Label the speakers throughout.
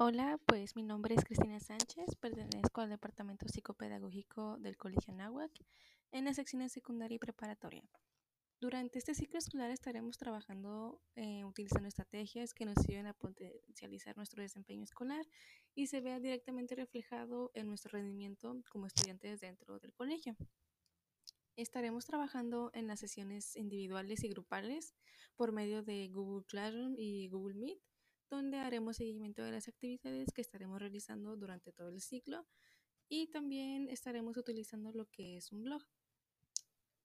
Speaker 1: Hola, pues mi nombre es Cristina Sánchez, pertenezco al Departamento Psicopedagógico del Colegio Nahuac en las secciones secundaria y preparatoria. Durante este ciclo escolar estaremos trabajando eh, utilizando estrategias que nos ayuden a potencializar nuestro desempeño escolar y se vea directamente reflejado en nuestro rendimiento como estudiantes dentro del colegio. Estaremos trabajando en las sesiones individuales y grupales por medio de Google Classroom y Google Meet donde haremos seguimiento de las actividades que estaremos realizando durante todo el ciclo y también estaremos utilizando lo que es un blog.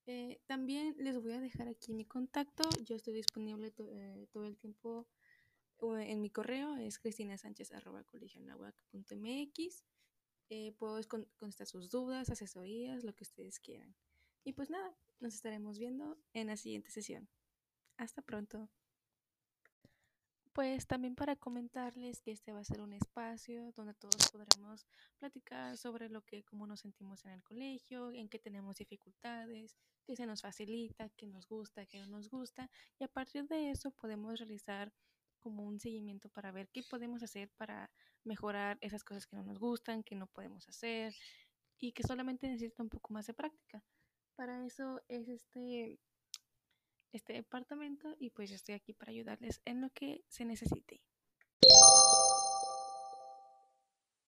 Speaker 1: Eh, también les voy a dejar aquí mi contacto, yo estoy disponible eh, todo el tiempo en mi correo, es cristinasánchez.colegionahuac.mx. Eh, puedo contestar sus dudas, asesorías, lo que ustedes quieran. Y pues nada, nos estaremos viendo en la siguiente sesión. Hasta pronto. Pues también para comentarles que este va a ser un espacio donde todos podremos platicar sobre lo que, cómo nos sentimos en el colegio, en qué tenemos dificultades, qué se nos facilita, qué nos gusta, qué no nos gusta, y a partir de eso podemos realizar como un seguimiento para ver qué podemos hacer para mejorar esas cosas que no nos gustan, que no podemos hacer y que solamente necesita un poco más de práctica. Para eso es este este departamento y pues estoy aquí para ayudarles en lo que se necesite.